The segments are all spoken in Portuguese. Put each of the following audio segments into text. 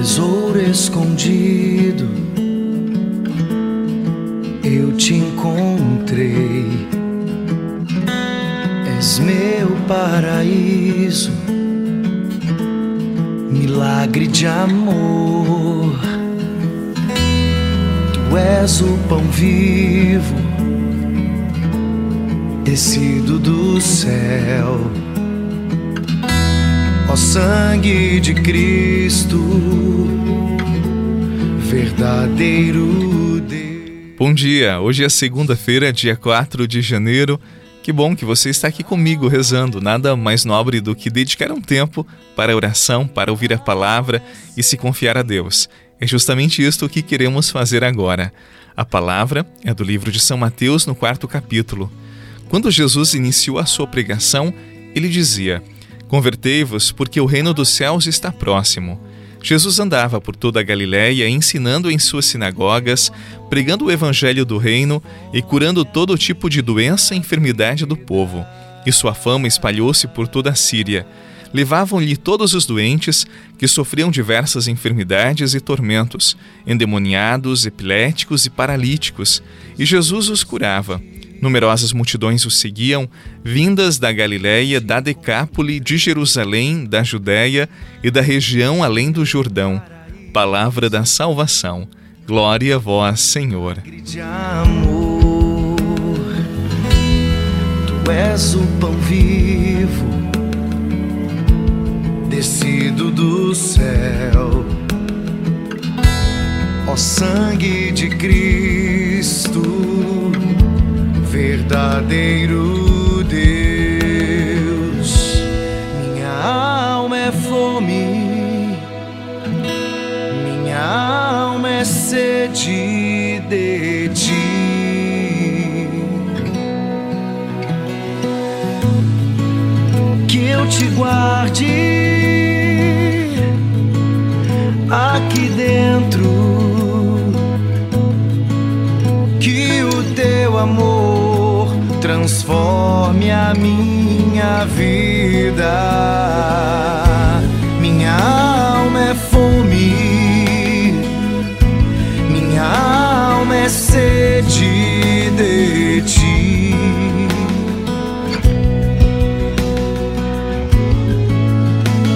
tesouro escondido, eu te encontrei. És meu paraíso, milagre de amor. Tu és o pão vivo, descido do céu ó sangue de Cristo, verdadeiro Deus. Bom dia, hoje é segunda-feira, dia 4 de janeiro. Que bom que você está aqui comigo rezando. Nada mais nobre do que dedicar um tempo para a oração, para ouvir a palavra e se confiar a Deus. É justamente isto que queremos fazer agora. A palavra é do livro de São Mateus, no quarto capítulo. Quando Jesus iniciou a sua pregação, ele dizia: Convertei-vos, porque o reino dos céus está próximo. Jesus andava por toda a Galiléia, ensinando em suas sinagogas, pregando o evangelho do reino e curando todo tipo de doença e enfermidade do povo. E sua fama espalhou-se por toda a Síria. Levavam-lhe todos os doentes que sofriam diversas enfermidades e tormentos, endemoniados, epiléticos e paralíticos, e Jesus os curava. Numerosas multidões o seguiam, vindas da Galiléia, da Decápole, de Jerusalém, da Judéia e da região além do Jordão. Palavra da salvação. Glória a vós, Senhor. Amor, tu és o pão vivo, descido do céu. Ó sangue de Cristo verdadeiro Deus. Minha alma é fome, minha alma é sede de ti. Que eu te guarde transforme a minha vida. Minha alma é fome, minha alma é sede de ti.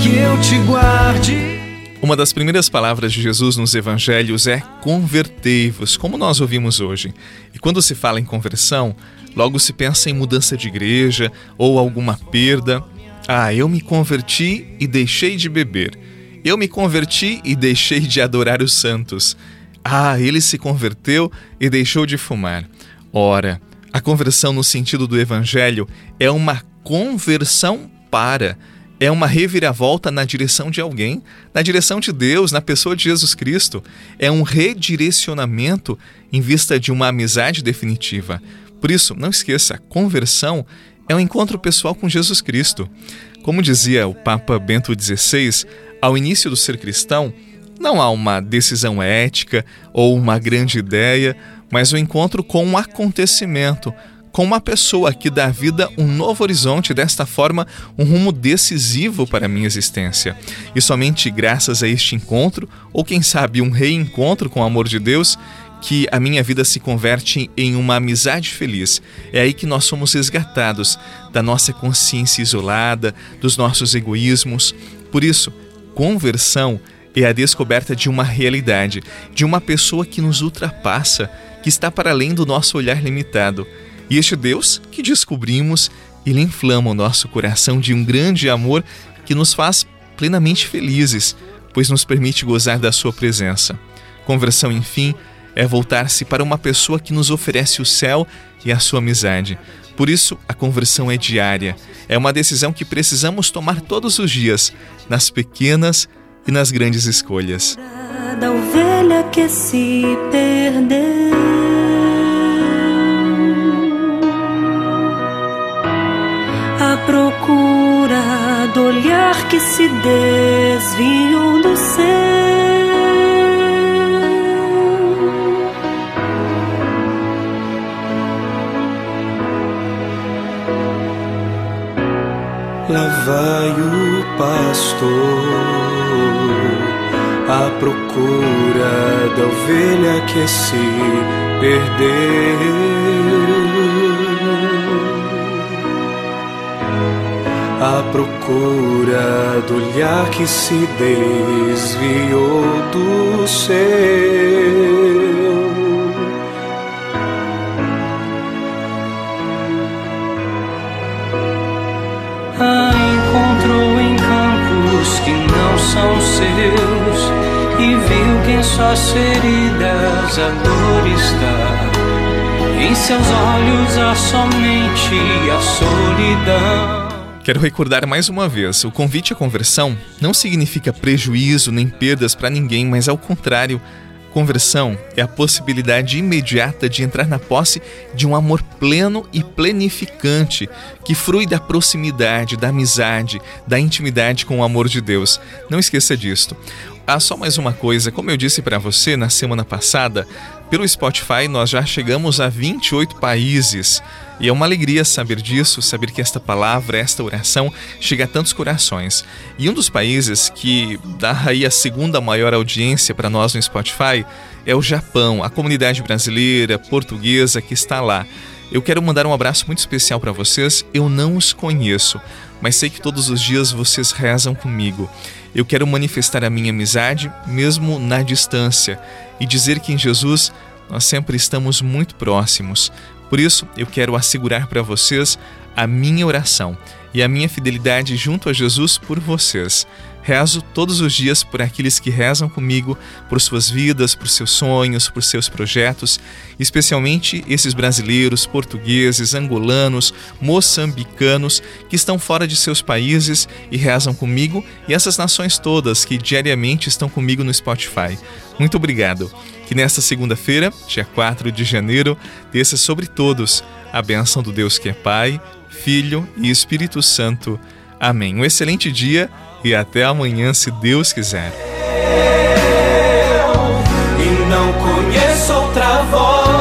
Que eu te guarde. Uma das primeiras palavras de Jesus nos evangelhos é convertei-vos, como nós ouvimos hoje. E quando se fala em conversão, Logo se pensa em mudança de igreja ou alguma perda. Ah, eu me converti e deixei de beber. Eu me converti e deixei de adorar os santos. Ah, ele se converteu e deixou de fumar. Ora, a conversão no sentido do evangelho é uma conversão para é uma reviravolta na direção de alguém, na direção de Deus, na pessoa de Jesus Cristo. É um redirecionamento em vista de uma amizade definitiva. Por isso, não esqueça, conversão é um encontro pessoal com Jesus Cristo. Como dizia o Papa Bento XVI, ao início do ser cristão, não há uma decisão ética ou uma grande ideia, mas o um encontro com um acontecimento, com uma pessoa que dá à vida um novo horizonte, desta forma, um rumo decisivo para a minha existência. E somente graças a este encontro, ou quem sabe um reencontro com o amor de Deus, que a minha vida se converte em uma amizade feliz. É aí que nós somos resgatados da nossa consciência isolada, dos nossos egoísmos. Por isso, conversão é a descoberta de uma realidade, de uma pessoa que nos ultrapassa, que está para além do nosso olhar limitado. E este Deus que descobrimos, ele inflama o nosso coração de um grande amor que nos faz plenamente felizes, pois nos permite gozar da sua presença. Conversão, enfim, é voltar-se para uma pessoa que nos oferece o céu e a sua amizade. Por isso, a conversão é diária. É uma decisão que precisamos tomar todos os dias, nas pequenas e nas grandes escolhas. Da ovelha que se perdeu. A procura do olhar que se desviou do céu. Lá vai o pastor a procura da ovelha que se perdeu. À procura do olhar que se desviou do seu. A encontrou em campos que não são seus e viu que em suas feridas a dor está. Em seus olhos há somente a solidão. Quero recordar mais uma vez: o convite à conversão não significa prejuízo nem perdas para ninguém, mas ao contrário, Conversão é a possibilidade imediata de entrar na posse de um amor pleno e plenificante que frui da proximidade, da amizade, da intimidade com o amor de Deus. Não esqueça disto. Há só mais uma coisa, como eu disse para você na semana passada, pelo Spotify nós já chegamos a 28 países. E é uma alegria saber disso, saber que esta palavra, esta oração chega a tantos corações. E um dos países que dá aí a segunda maior audiência para nós no Spotify é o Japão, a comunidade brasileira, portuguesa que está lá. Eu quero mandar um abraço muito especial para vocês. Eu não os conheço, mas sei que todos os dias vocês rezam comigo. Eu quero manifestar a minha amizade, mesmo na distância, e dizer que em Jesus nós sempre estamos muito próximos. Por isso, eu quero assegurar para vocês a minha oração e a minha fidelidade junto a Jesus por vocês. Rezo todos os dias por aqueles que rezam comigo, por suas vidas, por seus sonhos, por seus projetos, especialmente esses brasileiros, portugueses, angolanos, moçambicanos que estão fora de seus países e rezam comigo, e essas nações todas que diariamente estão comigo no Spotify. Muito obrigado. Que nesta segunda-feira, dia 4 de janeiro, desça sobre todos a bênção do Deus que é Pai, Filho e Espírito Santo. Amém. Um excelente dia e até amanhã, se Deus quiser. Eu, e não conheço outra voz.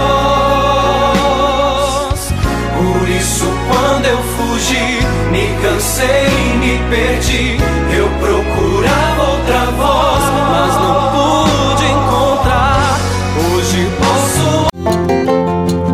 Por isso, quando eu fugi, me cansei e me perdi. Eu procurava